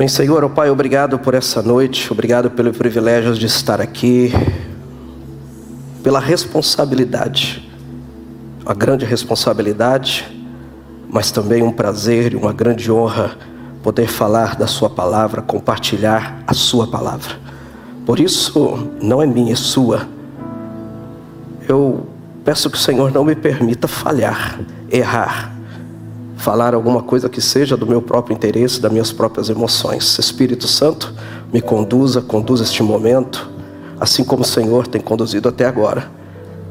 Bem, Senhor, oh Pai, obrigado por essa noite, obrigado pelo privilégio de estar aqui, pela responsabilidade, a grande responsabilidade, mas também um prazer e uma grande honra poder falar da Sua palavra, compartilhar a Sua palavra. Por isso, não é minha, é sua. Eu peço que o Senhor não me permita falhar, errar falar alguma coisa que seja do meu próprio interesse, das minhas próprias emoções. Espírito Santo, me conduza, conduza este momento, assim como o Senhor tem conduzido até agora.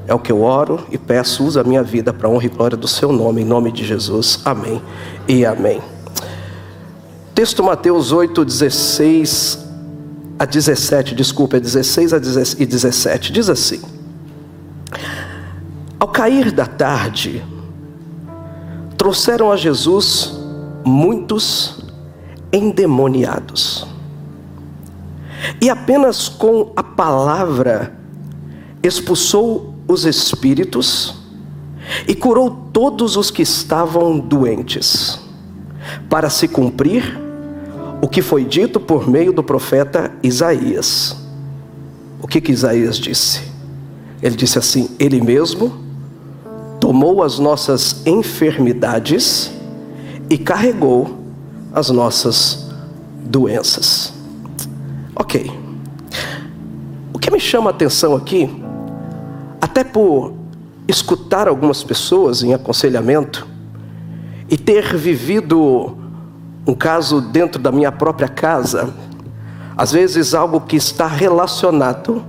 É o que eu oro e peço, usa a minha vida para honra e glória do seu nome, em nome de Jesus. Amém e amém. Texto Mateus 8, 16 a 17, desculpa, é 16 e 17, diz assim: Ao cair da tarde, trouxeram a Jesus muitos endemoniados. E apenas com a palavra expulsou os espíritos e curou todos os que estavam doentes, para se cumprir o que foi dito por meio do profeta Isaías. O que, que Isaías disse? Ele disse assim: Ele mesmo tomou as nossas enfermidades e carregou as nossas doenças. Ok. O que me chama a atenção aqui, até por escutar algumas pessoas em aconselhamento e ter vivido um caso dentro da minha própria casa, às vezes algo que está relacionado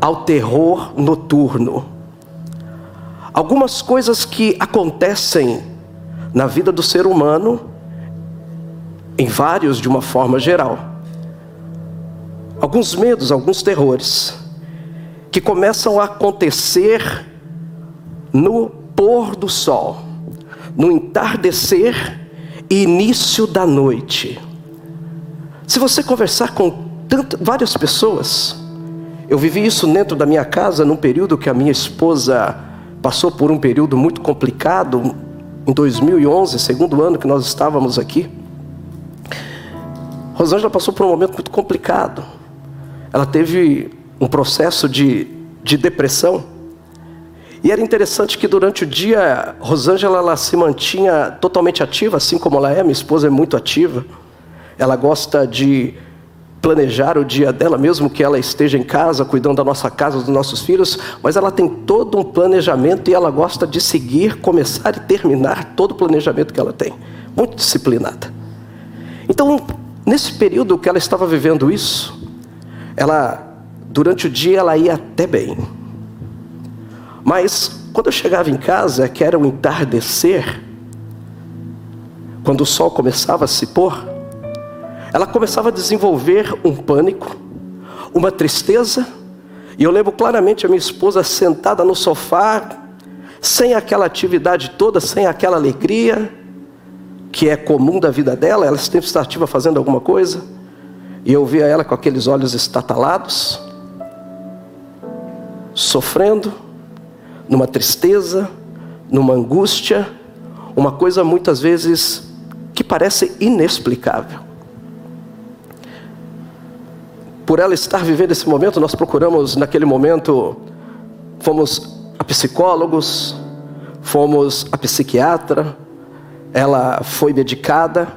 ao terror noturno algumas coisas que acontecem na vida do ser humano, em vários de uma forma geral. Alguns medos, alguns terrores, que começam a acontecer no pôr do sol, no entardecer e início da noite. Se você conversar com tanto, várias pessoas, eu vivi isso dentro da minha casa num período que a minha esposa passou por um período muito complicado em 2011, segundo ano que nós estávamos aqui. Rosângela passou por um momento muito complicado. Ela teve um processo de, de depressão. E era interessante que durante o dia, Rosângela ela se mantinha totalmente ativa, assim como ela é. Minha esposa é muito ativa. Ela gosta de planejar o dia dela, mesmo que ela esteja em casa, cuidando da nossa casa, dos nossos filhos, mas ela tem todo um planejamento e ela gosta de seguir, começar e terminar todo o planejamento que ela tem. Muito disciplinada. Então, nesse período que ela estava vivendo isso, ela, durante o dia, ela ia até bem. Mas, quando eu chegava em casa, que era o entardecer, quando o sol começava a se pôr, ela começava a desenvolver um pânico, uma tristeza, e eu lembro claramente a minha esposa sentada no sofá, sem aquela atividade toda, sem aquela alegria que é comum da vida dela, ela sempre está ativa fazendo alguma coisa, e eu via ela com aqueles olhos estatalados, sofrendo, numa tristeza, numa angústia, uma coisa muitas vezes que parece inexplicável. Por ela estar vivendo esse momento, nós procuramos naquele momento, fomos a psicólogos, fomos a psiquiatra, ela foi medicada,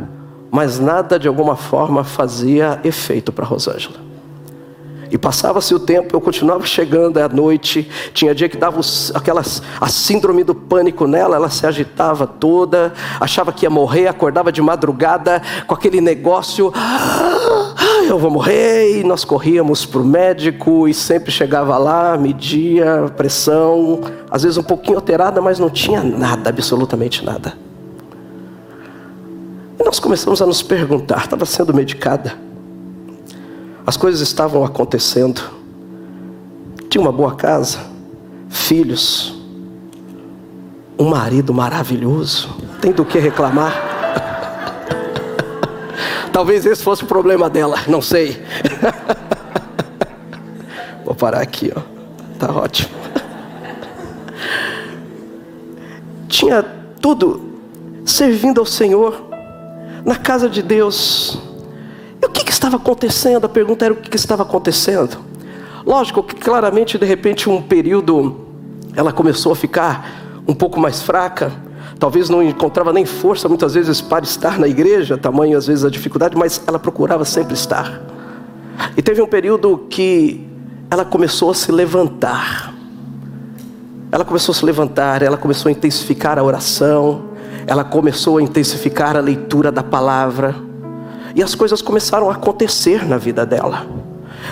mas nada de alguma forma fazia efeito para Rosângela. E passava-se o tempo, eu continuava chegando à noite. Tinha dia que dava aquelas, a síndrome do pânico nela, ela se agitava toda, achava que ia morrer, acordava de madrugada com aquele negócio. Ah, eu vou morrer. E nós corríamos para o médico e sempre chegava lá, media pressão, às vezes um pouquinho alterada, mas não tinha nada, absolutamente nada. E nós começamos a nos perguntar: estava sendo medicada? As coisas estavam acontecendo. tinha uma boa casa, filhos, um marido maravilhoso, tem do que reclamar. Talvez esse fosse o problema dela, não sei. Vou parar aqui, ó. Tá ótimo. Tinha tudo servindo ao Senhor na casa de Deus. E o que, que estava acontecendo? A pergunta era o que, que estava acontecendo. Lógico que claramente de repente um período ela começou a ficar um pouco mais fraca, talvez não encontrava nem força muitas vezes para estar na igreja, tamanho às vezes a dificuldade, mas ela procurava sempre estar. E teve um período que ela começou a se levantar. Ela começou a se levantar, ela começou a intensificar a oração, ela começou a intensificar a leitura da palavra, e as coisas começaram a acontecer na vida dela.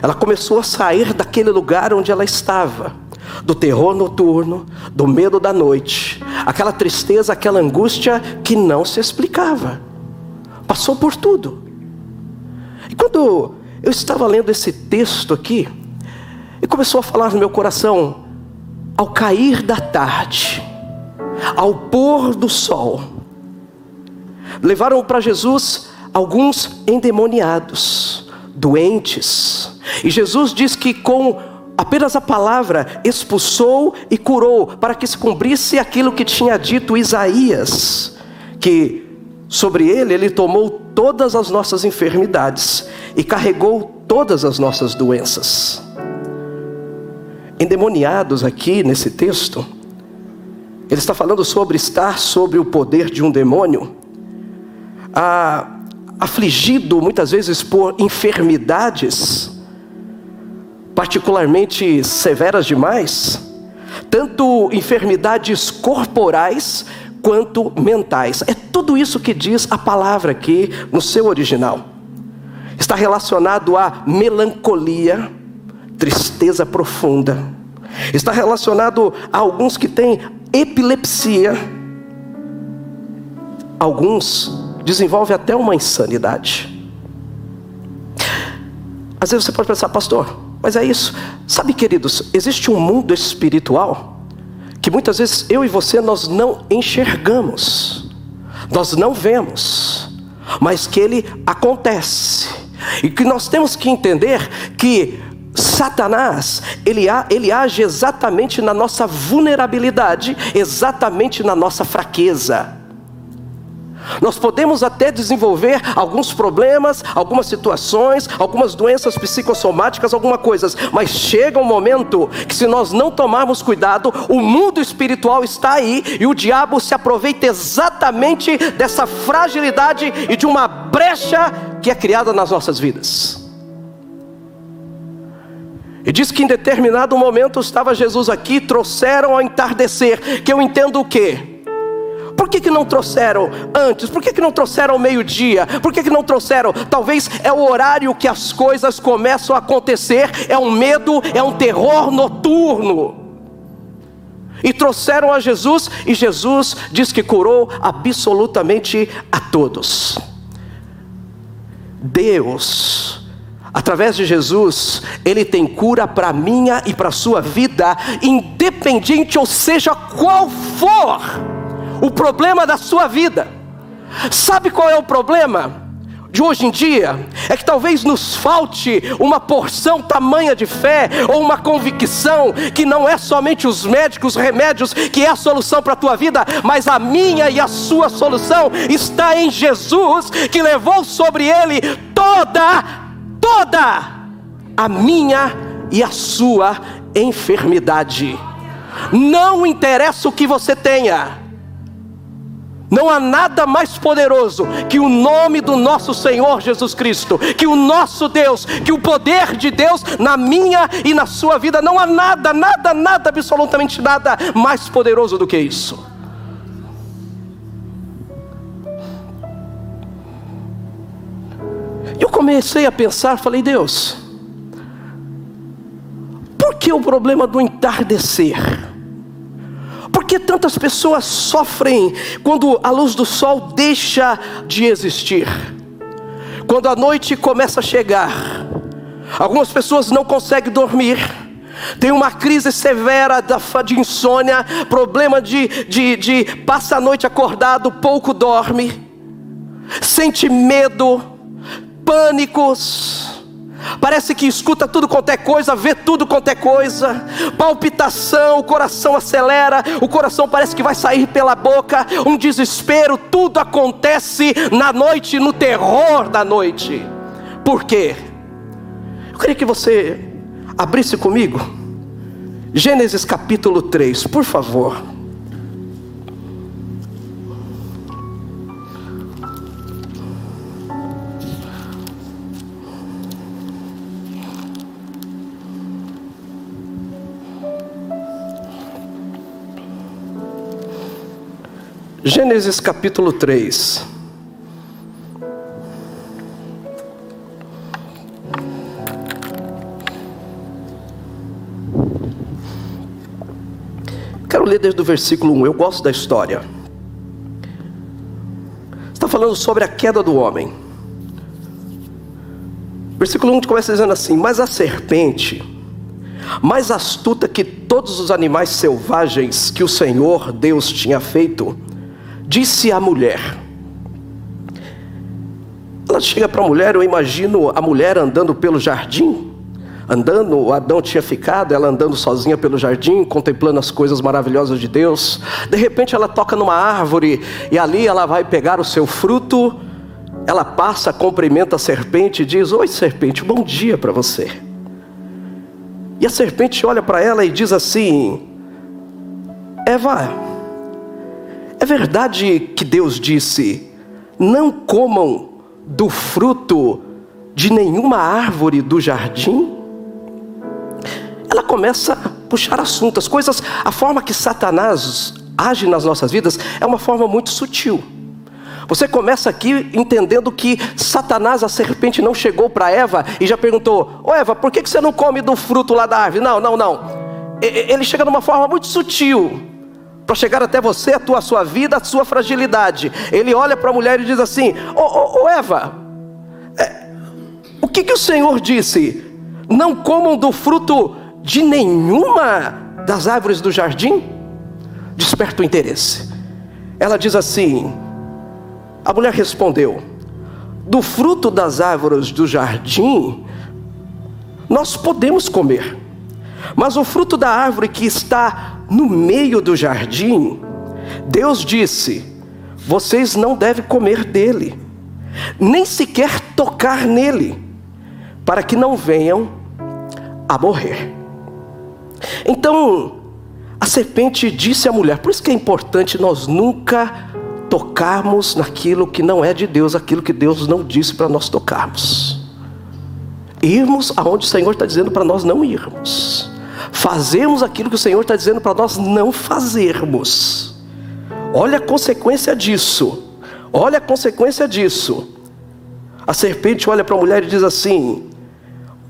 Ela começou a sair daquele lugar onde ela estava do terror noturno, do medo da noite, aquela tristeza, aquela angústia que não se explicava. Passou por tudo. E quando eu estava lendo esse texto aqui, e começou a falar no meu coração, ao cair da tarde, ao pôr do sol, levaram para Jesus alguns endemoniados, doentes, e Jesus diz que com apenas a palavra expulsou e curou, para que se cumprisse aquilo que tinha dito Isaías, que sobre ele ele tomou todas as nossas enfermidades e carregou todas as nossas doenças. Endemoniados aqui nesse texto, ele está falando sobre estar sobre o poder de um demônio, ah, afligido muitas vezes por enfermidades particularmente severas demais, tanto enfermidades corporais quanto mentais. É tudo isso que diz a palavra aqui no seu original. Está relacionado à melancolia, tristeza profunda. Está relacionado a alguns que têm epilepsia. Alguns desenvolvem até uma insanidade. Às vezes você pode pensar, pastor, mas é isso. Sabe, queridos, existe um mundo espiritual que muitas vezes eu e você nós não enxergamos, nós não vemos, mas que ele acontece. E que nós temos que entender que Satanás, ele, ele age exatamente na nossa vulnerabilidade, exatamente na nossa fraqueza. Nós podemos até desenvolver alguns problemas, algumas situações, algumas doenças psicossomáticas, algumas coisas, mas chega um momento que, se nós não tomarmos cuidado, o mundo espiritual está aí e o diabo se aproveita exatamente dessa fragilidade e de uma brecha que é criada nas nossas vidas. E diz que em determinado momento estava Jesus aqui, trouxeram ao entardecer, que eu entendo o que? Por que, que não trouxeram antes? Por que, que não trouxeram ao meio-dia? Por que, que não trouxeram? Talvez é o horário que as coisas começam a acontecer, é um medo, é um terror noturno. E trouxeram a Jesus, e Jesus diz que curou absolutamente a todos. Deus, através de Jesus, Ele tem cura para a minha e para a sua vida, independente, ou seja, qual for o problema da sua vida. Sabe qual é o problema? de hoje em dia é que talvez nos falte uma porção tamanha de fé ou uma convicção que não é somente os médicos, os remédios que é a solução para a tua vida, mas a minha e a sua solução está em Jesus que levou sobre ele toda, toda a minha e a sua enfermidade. Não interessa o que você tenha. Não há nada mais poderoso que o nome do nosso Senhor Jesus Cristo, que o nosso Deus, que o poder de Deus na minha e na sua vida. Não há nada, nada, nada, absolutamente nada mais poderoso do que isso. Eu comecei a pensar, falei, Deus, por que o problema do entardecer? Por que tantas pessoas sofrem quando a luz do sol deixa de existir? Quando a noite começa a chegar, algumas pessoas não conseguem dormir, tem uma crise severa de insônia, problema de, de, de passa a noite acordado, pouco dorme, sente medo, pânicos, Parece que escuta tudo quanto é coisa, vê tudo quanto é coisa, palpitação, o coração acelera, o coração parece que vai sair pela boca, um desespero, tudo acontece na noite, no terror da noite. Por quê? Eu queria que você abrisse comigo Gênesis capítulo 3, por favor. Gênesis capítulo 3. Quero ler desde o versículo 1. Eu gosto da história. Está falando sobre a queda do homem. Versículo 1 começa dizendo assim: Mas a serpente, mais astuta que todos os animais selvagens que o Senhor Deus tinha feito, disse à mulher. Ela chega para a mulher, eu imagino a mulher andando pelo jardim, andando, Adão tinha ficado, ela andando sozinha pelo jardim, contemplando as coisas maravilhosas de Deus. De repente ela toca numa árvore e ali ela vai pegar o seu fruto. Ela passa, cumprimenta a serpente e diz: Oi, serpente, bom dia para você. E a serpente olha para ela e diz assim: Eva, é verdade que Deus disse: Não comam do fruto de nenhuma árvore do jardim? Ela começa a puxar assunto, as coisas, a forma que Satanás age nas nossas vidas é uma forma muito sutil. Você começa aqui entendendo que Satanás, a serpente, não chegou para Eva e já perguntou: Ô Eva, por que você não come do fruto lá da árvore? Não, não, não. Ele chega de uma forma muito sutil para chegar até você, a tua a sua vida, a sua fragilidade. Ele olha para a mulher e diz assim: Ô oh, oh, oh, Eva, é, o que, que o Senhor disse? Não comam do fruto de nenhuma das árvores do jardim? Desperta o interesse. Ela diz assim: a mulher respondeu: do fruto das árvores do jardim, nós podemos comer, mas o fruto da árvore que está no meio do jardim, Deus disse: vocês não devem comer dele, nem sequer tocar nele, para que não venham a morrer. Então, a serpente disse à mulher: por isso que é importante nós nunca tocarmos naquilo que não é de Deus, aquilo que Deus não disse para nós tocarmos. Irmos aonde o Senhor está dizendo para nós não irmos fazemos aquilo que o Senhor está dizendo para nós não fazermos. Olha a consequência disso. Olha a consequência disso. A serpente olha para a mulher e diz assim: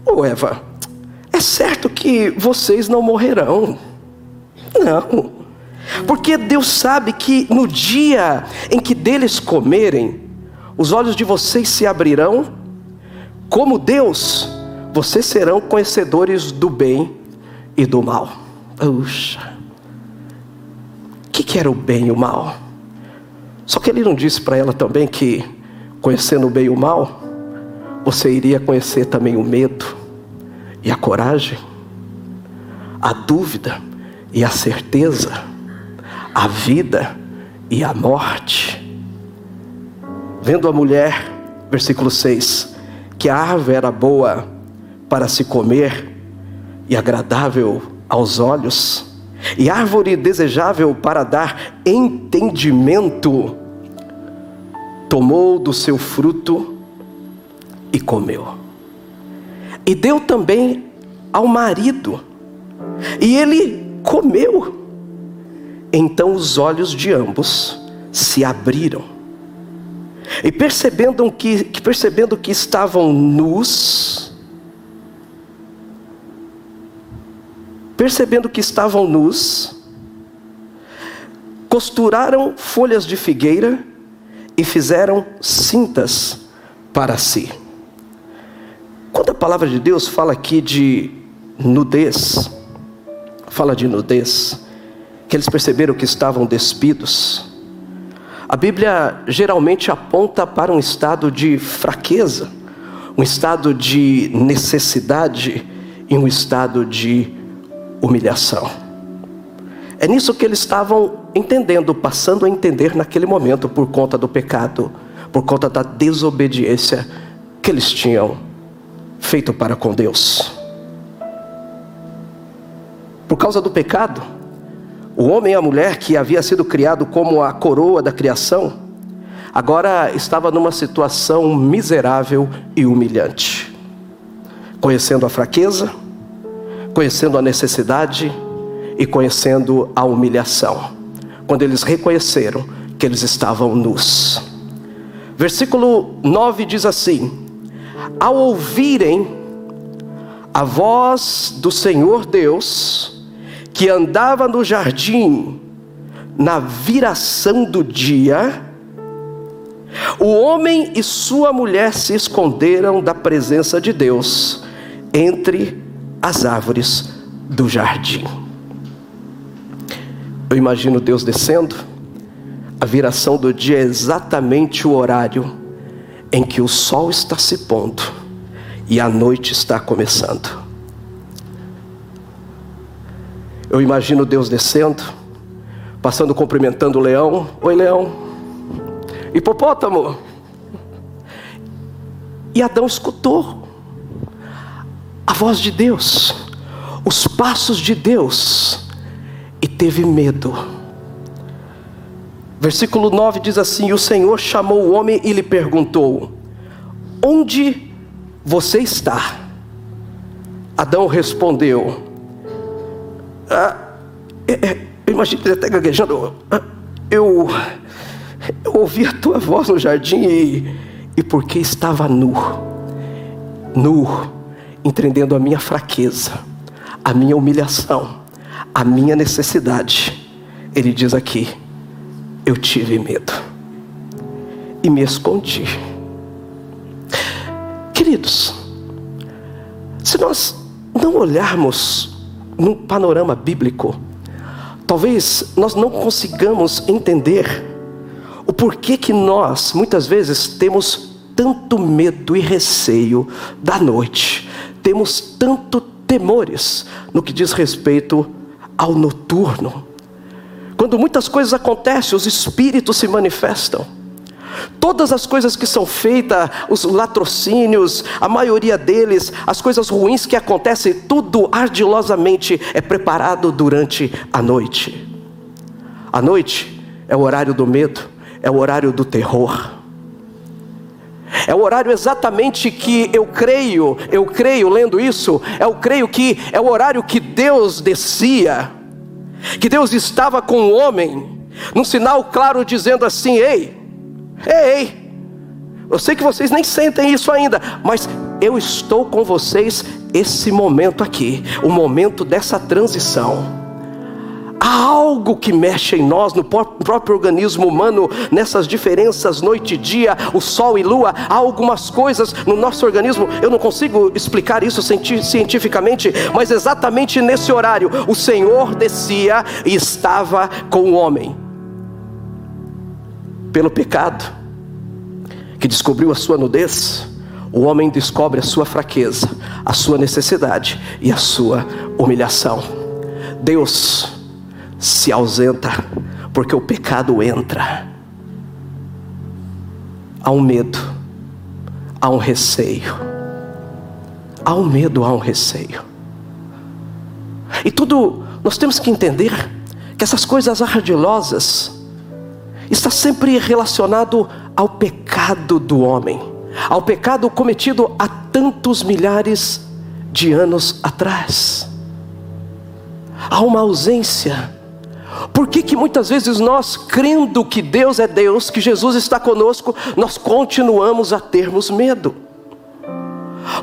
Ô oh, Eva, é certo que vocês não morrerão. Não. Porque Deus sabe que no dia em que deles comerem, os olhos de vocês se abrirão, como Deus, vocês serão conhecedores do bem e do mal. Puxa, o que, que era o bem e o mal? Só que ele não disse para ela também que, conhecendo o bem e o mal, você iria conhecer também o medo e a coragem, a dúvida e a certeza, a vida e a morte. Vendo a mulher, versículo 6, que a árvore era boa para se comer e agradável aos olhos, e árvore desejável para dar entendimento, tomou do seu fruto e comeu. E deu também ao marido, e ele comeu. Então os olhos de ambos se abriram. E percebendo que, percebendo que estavam nus, percebendo que estavam nus, costuraram folhas de figueira e fizeram cintas para si. Quando a palavra de Deus fala aqui de nudez, fala de nudez, que eles perceberam que estavam despidos. A Bíblia geralmente aponta para um estado de fraqueza, um estado de necessidade e um estado de humilhação. É nisso que eles estavam entendendo, passando a entender naquele momento por conta do pecado, por conta da desobediência que eles tinham feito para com Deus. Por causa do pecado, o homem e a mulher que havia sido criado como a coroa da criação, agora estava numa situação miserável e humilhante. Conhecendo a fraqueza, conhecendo a necessidade e conhecendo a humilhação. Quando eles reconheceram que eles estavam nus. Versículo 9 diz assim: ao ouvirem a voz do Senhor Deus, que andava no jardim na viração do dia, o homem e sua mulher se esconderam da presença de Deus entre as árvores do jardim. Eu imagino Deus descendo, a viração do dia é exatamente o horário em que o sol está se pondo e a noite está começando. Eu imagino Deus descendo, passando cumprimentando o leão. Oi, leão. Hipopótamo. E Adão escutou a voz de Deus, os passos de Deus, e teve medo. Versículo 9 diz assim: O Senhor chamou o homem e lhe perguntou: Onde você está? Adão respondeu: ah, é, é, ele até gaguejando. Ah, eu, eu ouvi a tua voz no jardim e, e porque estava nu, nu, entendendo a minha fraqueza, a minha humilhação, a minha necessidade. Ele diz aqui: eu tive medo e me escondi. Queridos, se nós não olharmos no panorama bíblico, talvez nós não consigamos entender o porquê que nós, muitas vezes, temos tanto medo e receio da noite, temos tanto temores no que diz respeito ao noturno, quando muitas coisas acontecem, os espíritos se manifestam. Todas as coisas que são feitas, os latrocínios, a maioria deles, as coisas ruins que acontecem, tudo ardilosamente é preparado durante a noite. A noite é o horário do medo, é o horário do terror. É o horário exatamente que eu creio, eu creio lendo isso, eu creio que é o horário que Deus descia que Deus estava com o homem, num sinal claro dizendo assim: ei, ei, ei, eu sei que vocês nem sentem isso ainda, mas eu estou com vocês esse momento aqui, o momento dessa transição. Há algo que mexe em nós, no próprio organismo humano, nessas diferenças noite e dia, o sol e lua. Há algumas coisas no nosso organismo, eu não consigo explicar isso cientificamente, mas exatamente nesse horário, o Senhor descia e estava com o homem. Pelo pecado, que descobriu a sua nudez, o homem descobre a sua fraqueza, a sua necessidade e a sua humilhação. Deus se ausenta, porque o pecado entra. Há um medo, há um receio. Há um medo, há um receio. E tudo, nós temos que entender que essas coisas ardilosas está sempre relacionado ao pecado do homem, ao pecado cometido há tantos milhares de anos atrás. Há uma ausência por que, que muitas vezes nós, crendo que Deus é Deus, que Jesus está conosco, nós continuamos a termos medo?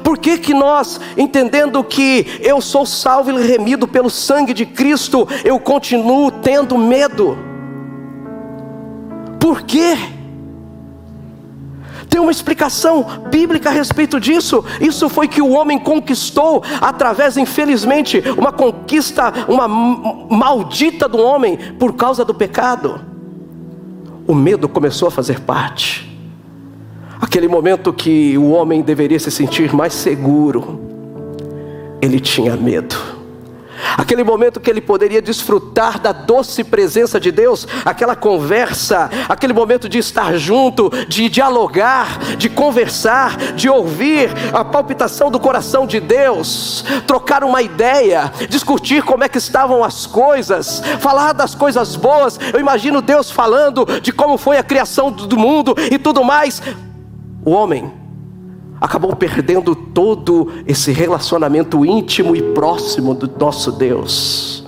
Por que, que nós, entendendo que eu sou salvo e remido pelo sangue de Cristo, eu continuo tendo medo? Por quê? Tem uma explicação bíblica a respeito disso. Isso foi que o homem conquistou através, infelizmente, uma conquista, uma maldita do homem por causa do pecado. O medo começou a fazer parte. Aquele momento que o homem deveria se sentir mais seguro, ele tinha medo aquele momento que ele poderia desfrutar da doce presença de Deus, aquela conversa, aquele momento de estar junto, de dialogar, de conversar, de ouvir a palpitação do coração de Deus, trocar uma ideia, discutir como é que estavam as coisas, falar das coisas boas. Eu imagino Deus falando de como foi a criação do mundo e tudo mais. O homem acabou perdendo todo esse relacionamento íntimo e próximo do nosso Deus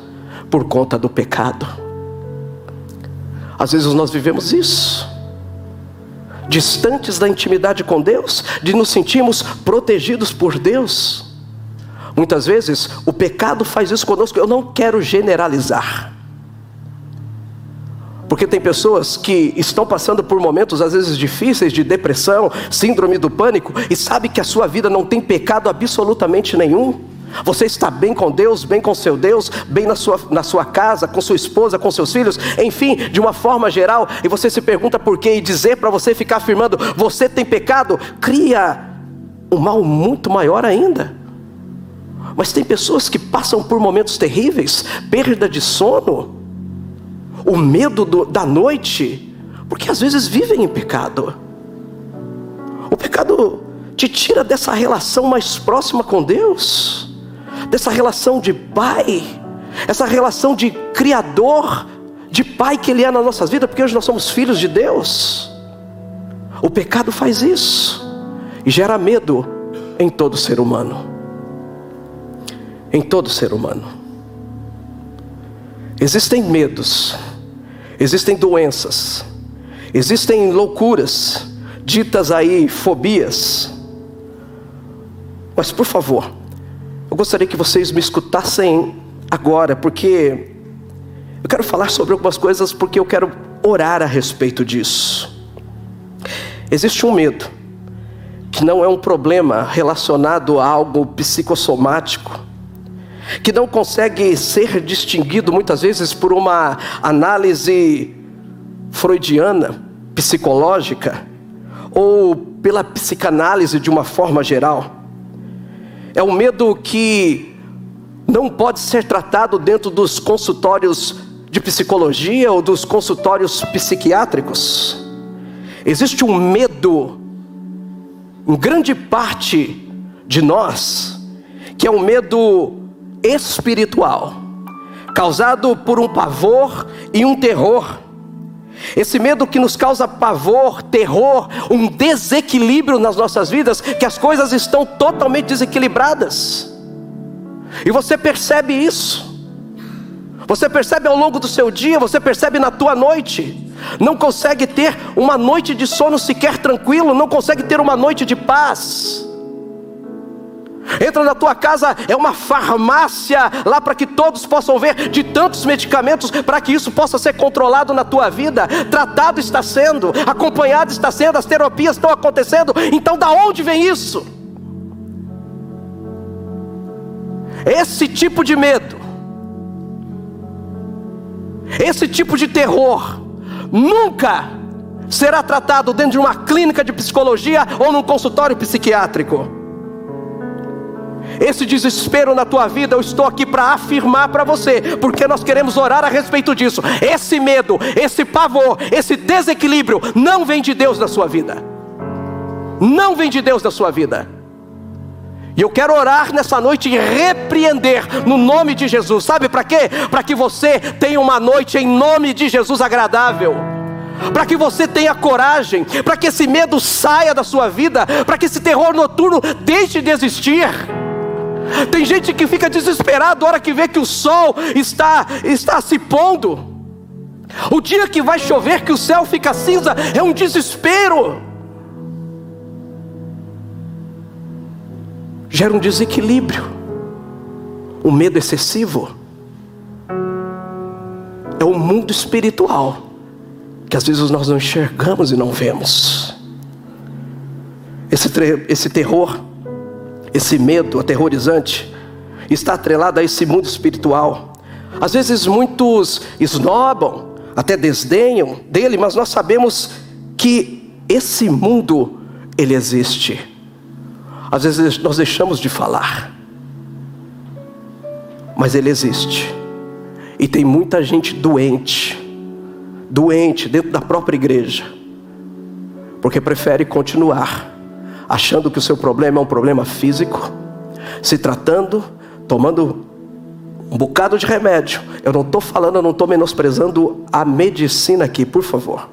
por conta do pecado. Às vezes nós vivemos isso, distantes da intimidade com Deus, de nos sentirmos protegidos por Deus. Muitas vezes o pecado faz isso conosco. Eu não quero generalizar. Porque tem pessoas que estão passando por momentos às vezes difíceis de depressão, síndrome do pânico e sabe que a sua vida não tem pecado absolutamente nenhum. Você está bem com Deus, bem com seu Deus, bem na sua, na sua casa, com sua esposa, com seus filhos, enfim, de uma forma geral, e você se pergunta por quê, e dizer para você ficar afirmando, você tem pecado, cria um mal muito maior ainda. Mas tem pessoas que passam por momentos terríveis, perda de sono, o medo do, da noite, porque às vezes vivem em pecado. O pecado te tira dessa relação mais próxima com Deus, dessa relação de pai, essa relação de criador, de pai que Ele é nas nossas vidas, porque hoje nós somos filhos de Deus. O pecado faz isso e gera medo em todo ser humano. Em todo ser humano. Existem medos Existem doenças, existem loucuras, ditas aí fobias. Mas por favor, eu gostaria que vocês me escutassem agora, porque eu quero falar sobre algumas coisas, porque eu quero orar a respeito disso. Existe um medo, que não é um problema relacionado a algo psicossomático, que não consegue ser distinguido muitas vezes por uma análise freudiana, psicológica, ou pela psicanálise de uma forma geral. É um medo que não pode ser tratado dentro dos consultórios de psicologia ou dos consultórios psiquiátricos. Existe um medo, em grande parte de nós, que é um medo espiritual, causado por um pavor e um terror. Esse medo que nos causa pavor, terror, um desequilíbrio nas nossas vidas, que as coisas estão totalmente desequilibradas. E você percebe isso. Você percebe ao longo do seu dia, você percebe na tua noite. Não consegue ter uma noite de sono sequer tranquilo, não consegue ter uma noite de paz. Entra na tua casa, é uma farmácia lá para que todos possam ver de tantos medicamentos para que isso possa ser controlado na tua vida. Tratado está sendo, acompanhado está sendo, as terapias estão acontecendo. Então, da onde vem isso? Esse tipo de medo, esse tipo de terror, nunca será tratado dentro de uma clínica de psicologia ou num consultório psiquiátrico esse desespero na tua vida, eu estou aqui para afirmar para você, porque nós queremos orar a respeito disso. Esse medo, esse pavor, esse desequilíbrio não vem de Deus na sua vida. Não vem de Deus na sua vida. E eu quero orar nessa noite e repreender no nome de Jesus. Sabe para quê? Para que você tenha uma noite em nome de Jesus agradável para que você tenha coragem, para que esse medo saia da sua vida, para que esse terror noturno deixe de existir. Tem gente que fica desesperado a hora que vê que o sol está, está se pondo. O dia que vai chover, que o céu fica cinza, é um desespero. Gera um desequilíbrio, um medo excessivo. É o mundo espiritual que às vezes nós não enxergamos e não vemos. esse terror, esse medo aterrorizante, está atrelado a esse mundo espiritual. Às vezes muitos esnobam, até desdenham dele, mas nós sabemos que esse mundo ele existe. Às vezes nós deixamos de falar, mas ele existe. E tem muita gente doente, doente dentro da própria igreja, porque prefere continuar achando que o seu problema é um problema físico, se tratando, tomando um bocado de remédio. Eu não estou falando, eu não estou menosprezando a medicina aqui, por favor.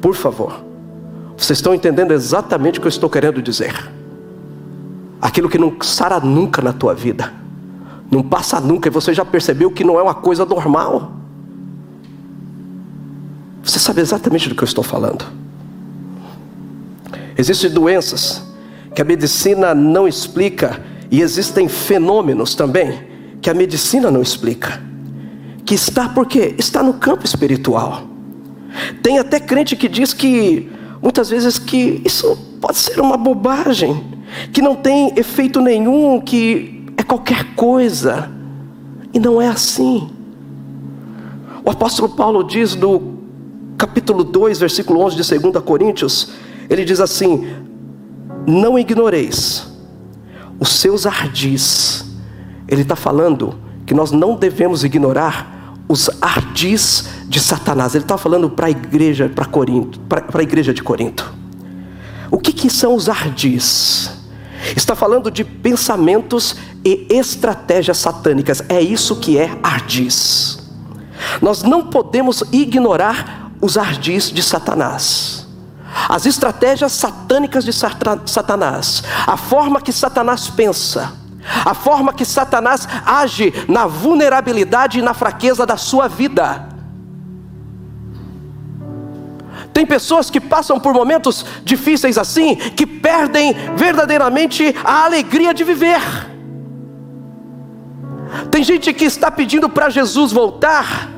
Por favor. Vocês estão entendendo exatamente o que eu estou querendo dizer. Aquilo que não sara nunca na tua vida, não passa nunca, e você já percebeu que não é uma coisa normal. Você sabe exatamente do que eu estou falando. Existem doenças que a medicina não explica, e existem fenômenos também que a medicina não explica. Que está porque está no campo espiritual. Tem até crente que diz que muitas vezes que isso pode ser uma bobagem, que não tem efeito nenhum, que é qualquer coisa. E não é assim. O apóstolo Paulo diz no capítulo 2, versículo 11 de 2 Coríntios, ele diz assim: Não ignoreis os seus ardis ele está falando que nós não devemos ignorar os ardis de Satanás. Ele está falando para a igreja, para Corinto, para a igreja de Corinto. O que, que são os ardis? Está falando de pensamentos e estratégias satânicas. É isso que é ardis. Nós não podemos ignorar os ardis de Satanás. As estratégias satânicas de Satanás, a forma que Satanás pensa, a forma que Satanás age na vulnerabilidade e na fraqueza da sua vida. Tem pessoas que passam por momentos difíceis assim, que perdem verdadeiramente a alegria de viver. Tem gente que está pedindo para Jesus voltar,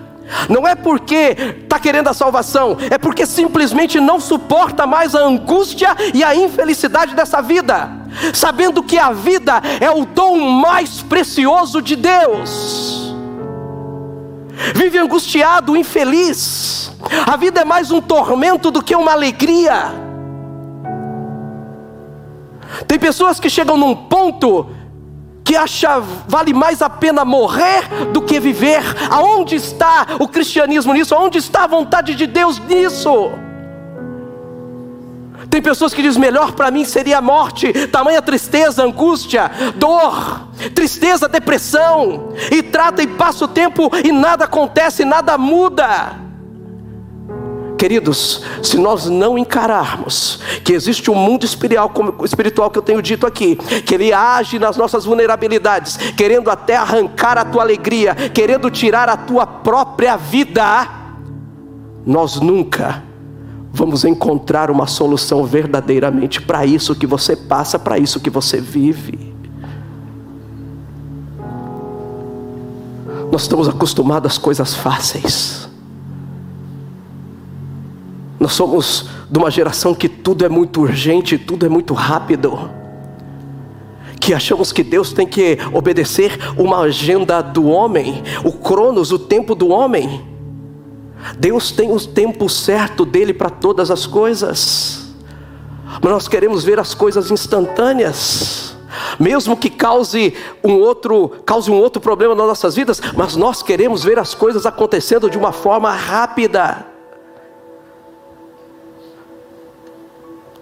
não é porque está querendo a salvação, é porque simplesmente não suporta mais a angústia e a infelicidade dessa vida, sabendo que a vida é o dom mais precioso de Deus. Vive angustiado, infeliz, a vida é mais um tormento do que uma alegria. Tem pessoas que chegam num ponto que acha vale mais a pena morrer do que viver. Aonde está o cristianismo nisso? Aonde está a vontade de Deus nisso? Tem pessoas que dizem: melhor para mim seria a morte, tamanha tristeza, angústia, dor, tristeza, depressão, e trata e passa o tempo e nada acontece, nada muda. Queridos, se nós não encararmos que existe um mundo espiritual, que eu tenho dito aqui, que ele age nas nossas vulnerabilidades, querendo até arrancar a tua alegria, querendo tirar a tua própria vida, nós nunca vamos encontrar uma solução verdadeiramente para isso que você passa, para isso que você vive. Nós estamos acostumados às coisas fáceis. Nós somos de uma geração que tudo é muito urgente, tudo é muito rápido. Que achamos que Deus tem que obedecer uma agenda do homem, o cronos, o tempo do homem. Deus tem o tempo certo dele para todas as coisas. Mas nós queremos ver as coisas instantâneas. Mesmo que cause um outro, cause um outro problema nas nossas vidas, mas nós queremos ver as coisas acontecendo de uma forma rápida.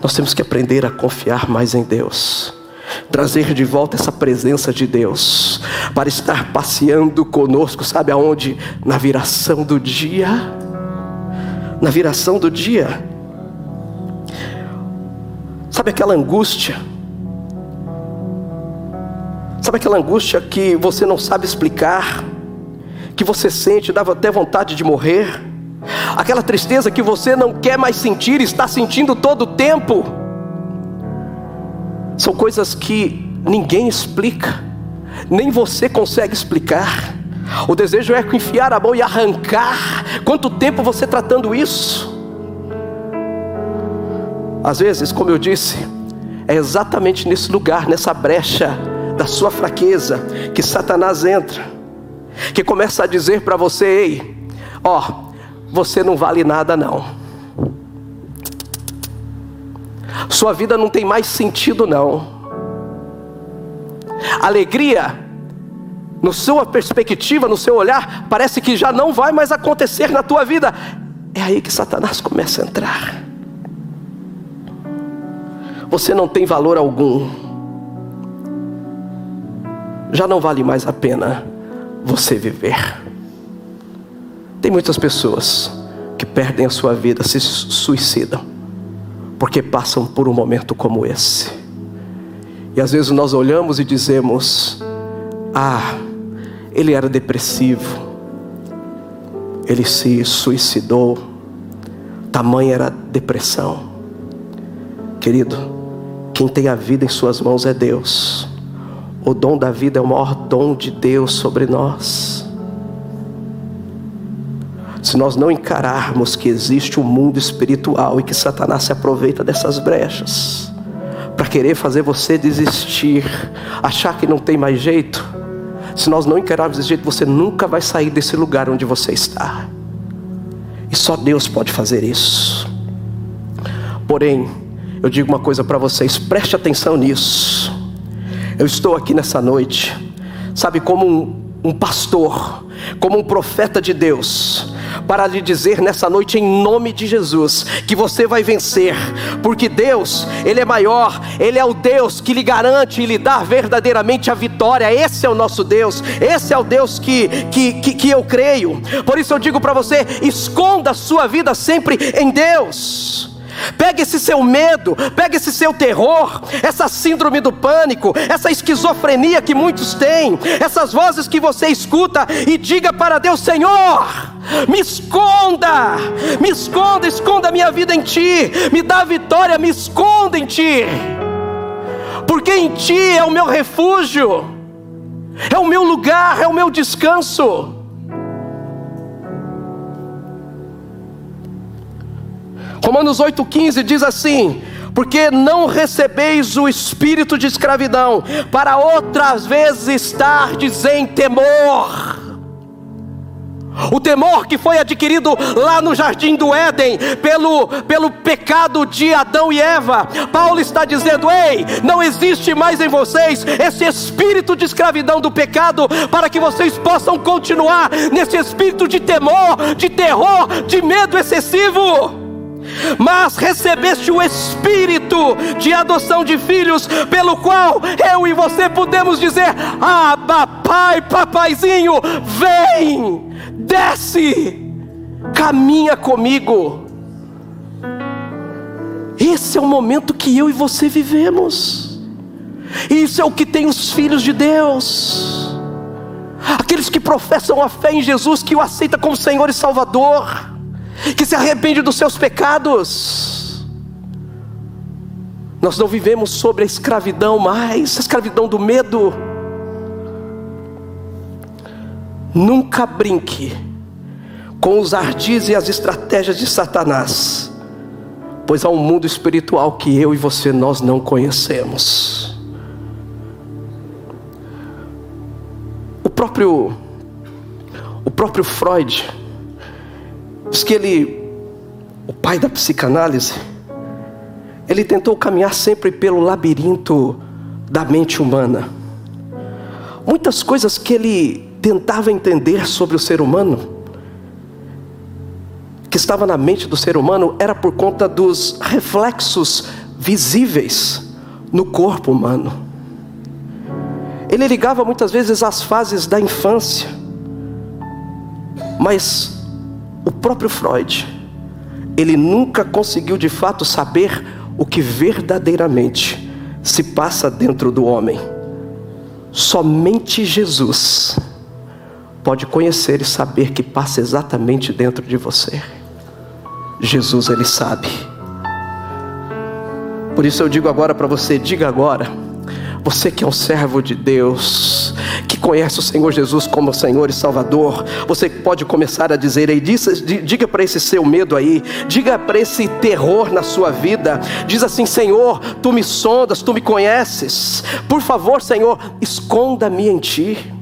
Nós temos que aprender a confiar mais em Deus. Trazer de volta essa presença de Deus, para estar passeando conosco, sabe aonde? Na viração do dia. Na viração do dia. Sabe aquela angústia? Sabe aquela angústia que você não sabe explicar? Que você sente, dava até vontade de morrer? Aquela tristeza que você não quer mais sentir, está sentindo todo o tempo. São coisas que ninguém explica, nem você consegue explicar. O desejo é enfiar a mão e arrancar. Quanto tempo você tratando isso? Às vezes, como eu disse, é exatamente nesse lugar, nessa brecha da sua fraqueza, que Satanás entra, que começa a dizer para você: ei, ó, você não vale nada não. Sua vida não tem mais sentido não. Alegria, no sua perspectiva, no seu olhar, parece que já não vai mais acontecer na tua vida. É aí que Satanás começa a entrar. Você não tem valor algum. Já não vale mais a pena você viver. Tem muitas pessoas que perdem a sua vida, se suicidam, porque passam por um momento como esse. E às vezes nós olhamos e dizemos: Ah, ele era depressivo, ele se suicidou, tamanha era a depressão. Querido, quem tem a vida em Suas mãos é Deus. O dom da vida é o maior dom de Deus sobre nós. Se nós não encararmos que existe um mundo espiritual e que Satanás se aproveita dessas brechas para querer fazer você desistir, achar que não tem mais jeito, se nós não encararmos desse jeito, você nunca vai sair desse lugar onde você está. E só Deus pode fazer isso. Porém, eu digo uma coisa para vocês, preste atenção nisso. Eu estou aqui nessa noite, sabe, como um, um pastor, como um profeta de Deus, para lhe dizer nessa noite, em nome de Jesus, que você vai vencer, porque Deus, Ele é maior, Ele é o Deus que lhe garante e lhe dá verdadeiramente a vitória. Esse é o nosso Deus, esse é o Deus que, que, que, que eu creio. Por isso eu digo para você: esconda a sua vida sempre em Deus. Pega esse seu medo, pega esse seu terror, essa síndrome do pânico, essa esquizofrenia que muitos têm, essas vozes que você escuta e diga para Deus: Senhor, me esconda, me esconda, esconda a minha vida em Ti, me dá vitória, me esconda em Ti, porque em Ti é o meu refúgio, é o meu lugar, é o meu descanso. Romanos 8,15 diz assim: porque não recebeis o espírito de escravidão, para outras vezes estar em temor. O temor que foi adquirido lá no jardim do Éden pelo, pelo pecado de Adão e Eva. Paulo está dizendo: ei, não existe mais em vocês esse espírito de escravidão do pecado, para que vocês possam continuar nesse espírito de temor, de terror, de medo excessivo mas recebeste o espírito de adoção de filhos, pelo qual eu e você podemos dizer: Ah, papai, papaizinho, vem, desce, caminha comigo. Esse é o momento que eu e você vivemos. Isso é o que tem os filhos de Deus. Aqueles que professam a fé em Jesus, que o aceita como Senhor e Salvador que se arrepende dos seus pecados. Nós não vivemos sobre a escravidão mais, a escravidão do medo. Nunca brinque com os ardis e as estratégias de Satanás, pois há um mundo espiritual que eu e você nós não conhecemos. O próprio o próprio Freud Diz que ele, o pai da psicanálise, ele tentou caminhar sempre pelo labirinto da mente humana. Muitas coisas que ele tentava entender sobre o ser humano, que estava na mente do ser humano, era por conta dos reflexos visíveis no corpo humano. Ele ligava muitas vezes às fases da infância, mas o próprio Freud, ele nunca conseguiu de fato saber o que verdadeiramente se passa dentro do homem. Somente Jesus pode conhecer e saber que passa exatamente dentro de você. Jesus, ele sabe. Por isso eu digo agora para você, diga agora, você que é um servo de Deus, conhece o Senhor Jesus como Senhor e Salvador, você pode começar a dizer aí, diga para esse seu medo aí, diga para esse terror na sua vida, diz assim: Senhor, tu me sondas, tu me conheces, por favor, Senhor, esconda-me em ti.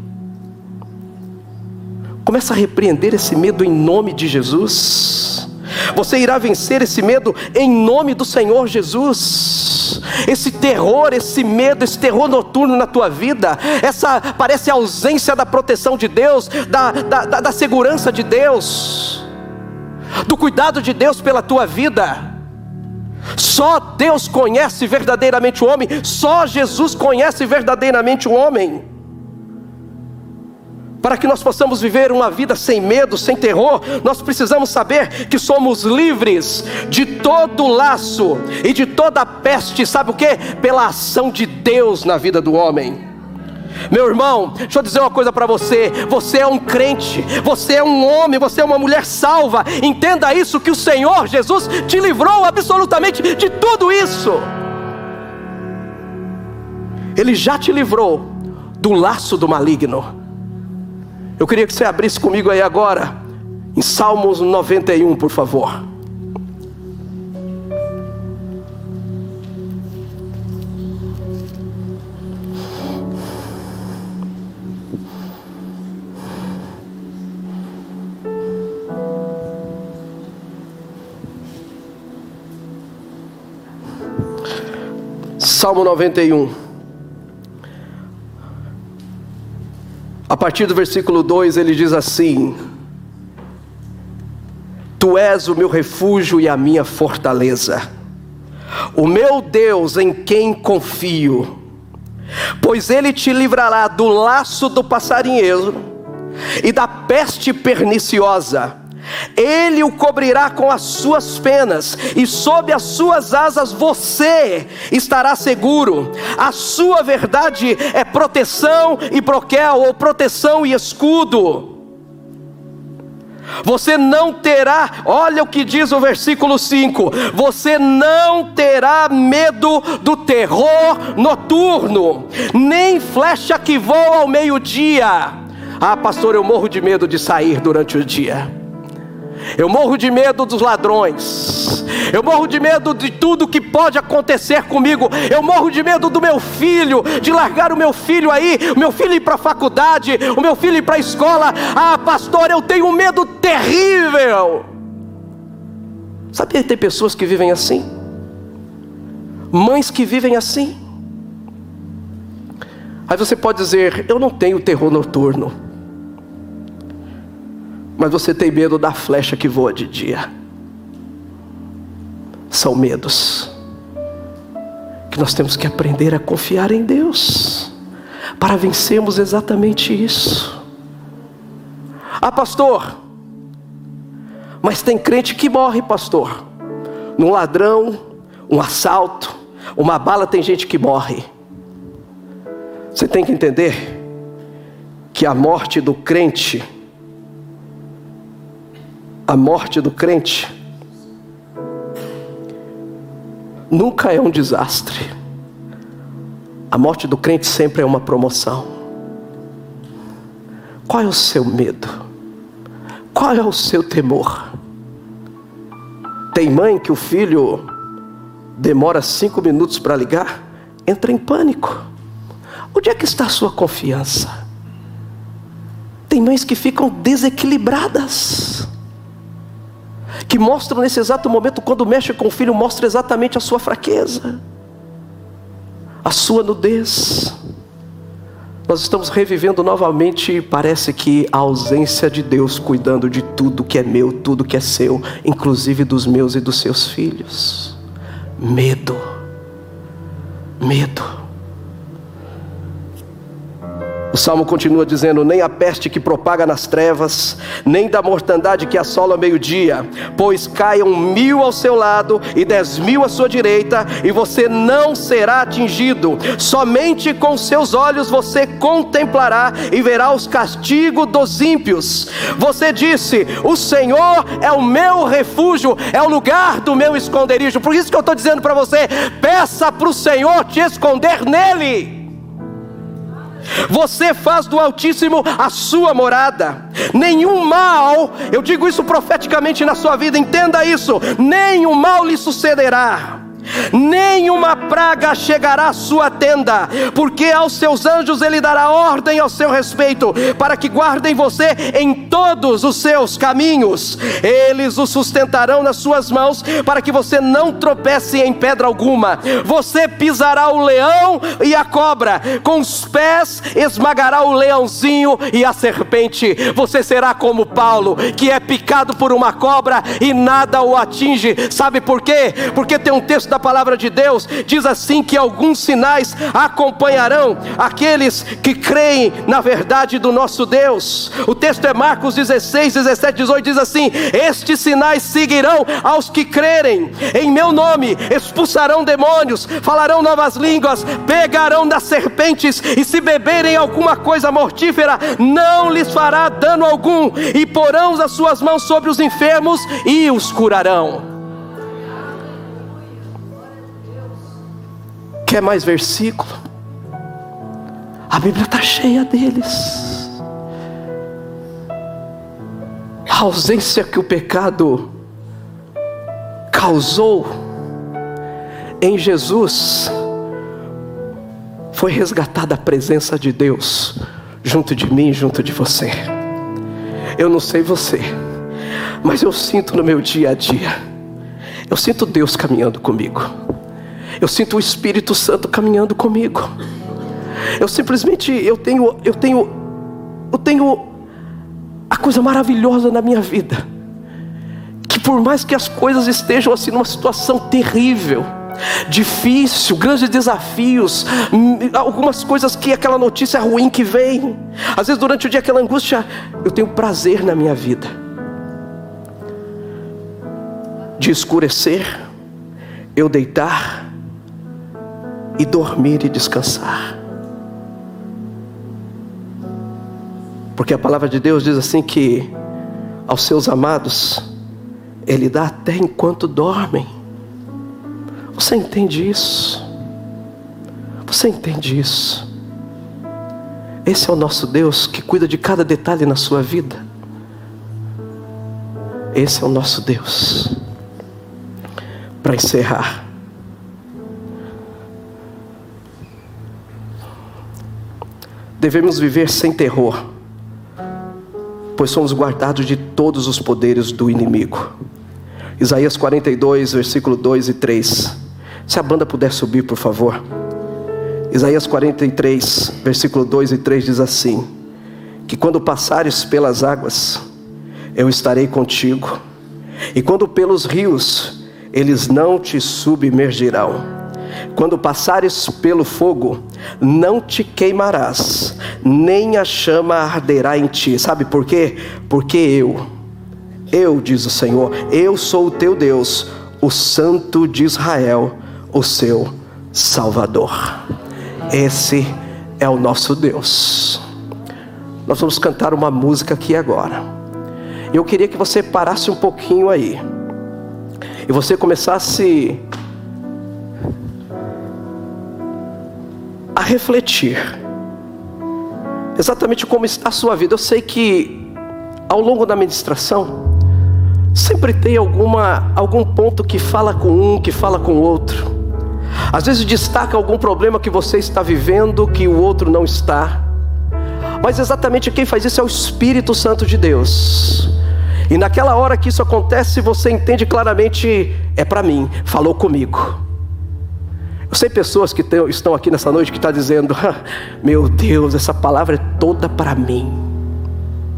Começa a repreender esse medo em nome de Jesus. Você irá vencer esse medo em nome do Senhor Jesus. Esse terror, esse medo, esse terror noturno na tua vida, essa parece a ausência da proteção de Deus, da, da, da, da segurança de Deus, do cuidado de Deus pela tua vida. Só Deus conhece verdadeiramente o homem, só Jesus conhece verdadeiramente o homem. Para que nós possamos viver uma vida sem medo, sem terror, nós precisamos saber que somos livres de todo laço e de toda peste, sabe o que? Pela ação de Deus na vida do homem. Meu irmão, deixa eu dizer uma coisa para você: você é um crente, você é um homem, você é uma mulher salva. Entenda isso: que o Senhor Jesus te livrou absolutamente de tudo isso. Ele já te livrou do laço do maligno. Eu queria que você abrisse comigo aí agora, em Salmos 91, por favor. Salmo 91. A partir do versículo 2 ele diz assim: Tu és o meu refúgio e a minha fortaleza, o meu Deus em quem confio, pois ele te livrará do laço do passarinheiro e da peste perniciosa ele o cobrirá com as suas penas, e sob as suas asas você estará seguro. A sua verdade é proteção e broquel, ou proteção e escudo. Você não terá, olha o que diz o versículo 5: você não terá medo do terror noturno, nem flecha que voa ao meio-dia. Ah, pastor, eu morro de medo de sair durante o dia. Eu morro de medo dos ladrões. Eu morro de medo de tudo que pode acontecer comigo. Eu morro de medo do meu filho, de largar o meu filho aí, o meu filho ir para a faculdade, o meu filho ir para a escola. Ah, pastor, eu tenho um medo terrível. Sabia que tem pessoas que vivem assim? Mães que vivem assim. Aí você pode dizer: Eu não tenho terror noturno mas você tem medo da flecha que voa de dia. São medos que nós temos que aprender a confiar em Deus para vencermos exatamente isso. Ah, pastor, mas tem crente que morre, pastor. Num ladrão, um assalto, uma bala, tem gente que morre. Você tem que entender que a morte do crente a morte do crente nunca é um desastre. A morte do crente sempre é uma promoção. Qual é o seu medo? Qual é o seu temor? Tem mãe que o filho demora cinco minutos para ligar, entra em pânico. Onde é que está a sua confiança? Tem mães que ficam desequilibradas que mostram nesse exato momento, quando mexe com o filho, mostra exatamente a sua fraqueza, a sua nudez. Nós estamos revivendo novamente, parece que a ausência de Deus cuidando de tudo que é meu, tudo que é seu, inclusive dos meus e dos seus filhos. Medo, medo. Salmo continua dizendo: Nem a peste que propaga nas trevas, nem da mortandade que assola ao meio-dia, pois caiam mil ao seu lado e dez mil à sua direita, e você não será atingido. Somente com seus olhos você contemplará e verá os castigos dos ímpios. Você disse: O Senhor é o meu refúgio, é o lugar do meu esconderijo. Por isso que eu estou dizendo para você: peça para o Senhor te esconder nele. Você faz do Altíssimo a sua morada. Nenhum mal, eu digo isso profeticamente na sua vida, entenda isso: nenhum mal lhe sucederá nenhuma praga chegará à sua tenda, porque aos seus anjos ele dará ordem ao seu respeito, para que guardem você em todos os seus caminhos. Eles o sustentarão nas suas mãos, para que você não tropece em pedra alguma. Você pisará o leão e a cobra, com os pés esmagará o leãozinho e a serpente. Você será como Paulo, que é picado por uma cobra e nada o atinge. Sabe por quê? Porque tem um texto da a palavra de Deus diz assim: que alguns sinais acompanharão aqueles que creem na verdade do nosso Deus. O texto é Marcos 16, 17, 18: diz assim: Estes sinais seguirão aos que crerem, em meu nome expulsarão demônios, falarão novas línguas, pegarão das serpentes, e se beberem alguma coisa mortífera, não lhes fará dano algum, e porão as suas mãos sobre os enfermos e os curarão. Quer mais versículo? A Bíblia está cheia deles. A ausência que o pecado causou em Jesus foi resgatada a presença de Deus junto de mim, junto de você. Eu não sei você, mas eu sinto no meu dia a dia. Eu sinto Deus caminhando comigo. Eu sinto o Espírito Santo caminhando comigo. Eu simplesmente eu tenho eu tenho eu tenho a coisa maravilhosa na minha vida. Que por mais que as coisas estejam assim numa situação terrível, difícil, grandes desafios, hum, algumas coisas que aquela notícia ruim que vem, às vezes durante o dia aquela angústia, eu tenho prazer na minha vida de escurecer, eu deitar e dormir e descansar. Porque a palavra de Deus diz assim que aos seus amados ele dá até enquanto dormem. Você entende isso? Você entende isso? Esse é o nosso Deus que cuida de cada detalhe na sua vida. Esse é o nosso Deus. Para encerrar, Devemos viver sem terror, pois somos guardados de todos os poderes do inimigo. Isaías 42, versículo 2 e 3. Se a banda puder subir, por favor. Isaías 43, versículo 2 e 3 diz assim: Que quando passares pelas águas, eu estarei contigo, e quando pelos rios, eles não te submergirão quando passares pelo fogo, não te queimarás, nem a chama arderá em ti. Sabe por quê? Porque eu, eu, diz o Senhor, eu sou o teu Deus, o Santo de Israel, o seu Salvador. Esse é o nosso Deus. Nós vamos cantar uma música aqui agora. Eu queria que você parasse um pouquinho aí. E você começasse a refletir exatamente como está a sua vida. Eu sei que ao longo da ministração sempre tem alguma algum ponto que fala com um, que fala com o outro. Às vezes destaca algum problema que você está vivendo que o outro não está. Mas exatamente quem faz isso é o Espírito Santo de Deus. E naquela hora que isso acontece, você entende claramente: é para mim, falou comigo. Eu sei pessoas que estão aqui nessa noite que estão tá dizendo: Meu Deus, essa palavra é toda para mim.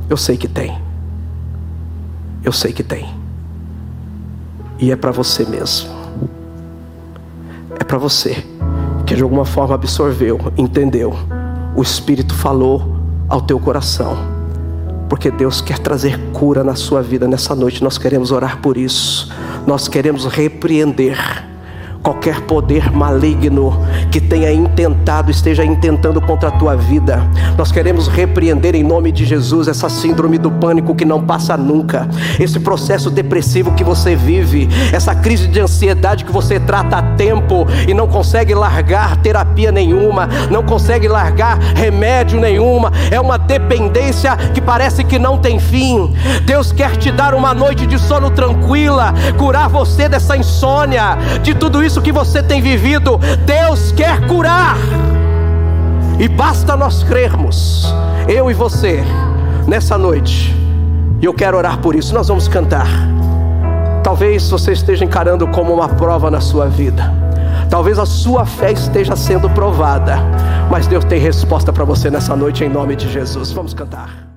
Eu sei que tem. Eu sei que tem. E é para você mesmo. É para você que de alguma forma absorveu, entendeu. O Espírito falou ao teu coração. Porque Deus quer trazer cura na sua vida nessa noite. Nós queremos orar por isso. Nós queremos repreender qualquer poder maligno que tenha intentado, esteja intentando contra a tua vida. Nós queremos repreender em nome de Jesus essa síndrome do pânico que não passa nunca, esse processo depressivo que você vive, essa crise de ansiedade que você trata a tempo e não consegue largar terapia nenhuma, não consegue largar remédio nenhuma, é uma dependência que parece que não tem fim. Deus quer te dar uma noite de sono tranquila, curar você dessa insônia, de tudo isso que você tem vivido. Deus quer curar. E basta nós crermos, eu e você, nessa noite. E eu quero orar por isso. Nós vamos cantar. Talvez você esteja encarando como uma prova na sua vida. Talvez a sua fé esteja sendo provada. Mas Deus tem resposta para você nessa noite em nome de Jesus. Vamos cantar.